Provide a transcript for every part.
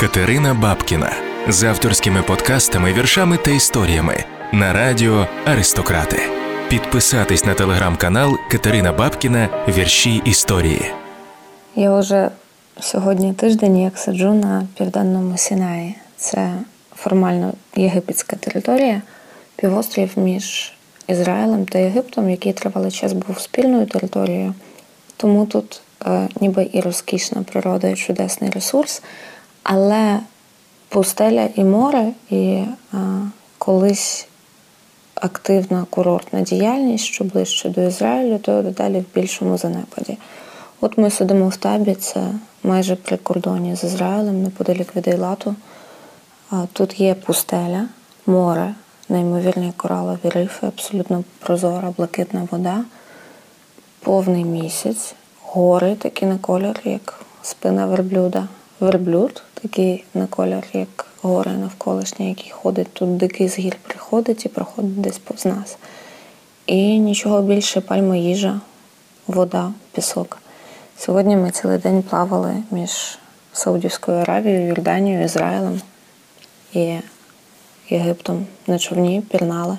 Катерина Бабкіна з авторськими подкастами, віршами та історіями на радіо Аристократи. Підписатись на телеграм-канал Катерина Бабкіна Вірші історії. Я вже сьогодні тиждень як сиджу на південному Сінаї. Це формально єгипетська територія, півострів між Ізраїлем та Єгиптом, який тривалий час був спільною територією. Тому тут е, ніби і розкішна природа, і чудесний ресурс, але пустеля і море, і е, колись активна курортна діяльність, що ближче до Ізраїлю, то далі в більшому занепаді. От ми сидимо в табі, це майже при кордоні з Ізраїлем, неподалік від Ейлату. Тут є пустеля, море, неймовірні коралові рифи, абсолютно прозора, блакитна вода, повний місяць, гори такі на колір, як спина верблюда. Верблюд такий на колір, як гори навколишні, які ходить тут дикий з гір приходить і проходить десь повз нас. І нічого більше пальма їжа, вода, пісок. Сьогодні ми цілий день плавали між Саудівською Аравією, Йорданією, Ізраїлем і Єгиптом на човні, пірнали.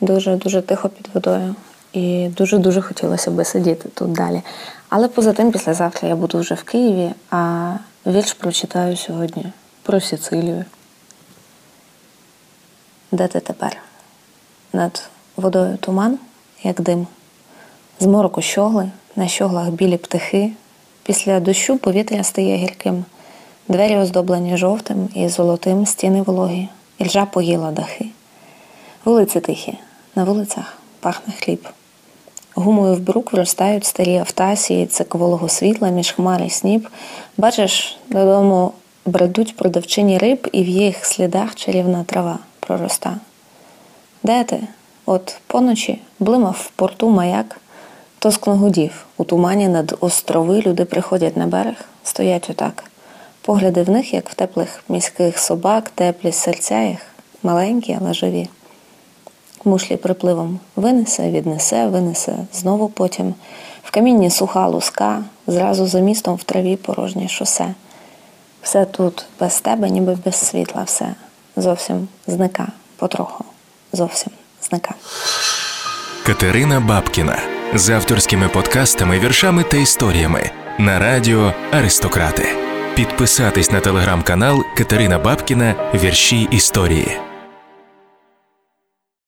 Дуже-дуже тихо під водою. І дуже-дуже хотілося би сидіти тут далі. Але поза тим, післязавтра я буду вже в Києві, а вірш прочитаю сьогодні про Сіцилію. Де ти тепер? Над водою туман, як дим, з мороку щогли, на щоглах білі птахи. Після дощу повітря стає гірким, двері оздоблені жовтим і золотим стіни вологі, і ржа поїла дахи. Вулиці тихі, на вулицях пахне хліб. Гумою в брук вростають старі автасії, це кволого світла між хмар і сніп. Бачиш, додому бредуть продавчині риб, і в їх слідах чарівна трава пророста. Де ти? От поночі блимав в порту маяк, тоскно гудів. У тумані над острови люди приходять на берег, стоять отак. Погляди в них, як в теплих міських собак, теплі серця їх, маленькі, але живі мушлі припливом винесе, віднесе, винесе знову потім. В камінні суха луска, зразу за містом в траві порожнє шосе. Все тут без тебе, ніби без світла, все зовсім зника, потроху, зовсім зника. Катерина Бабкіна з авторськими подкастами, віршами та історіями на радіо Аристократи. Підписатись на телеграм-канал Катерина Бабкіна Вірші історії.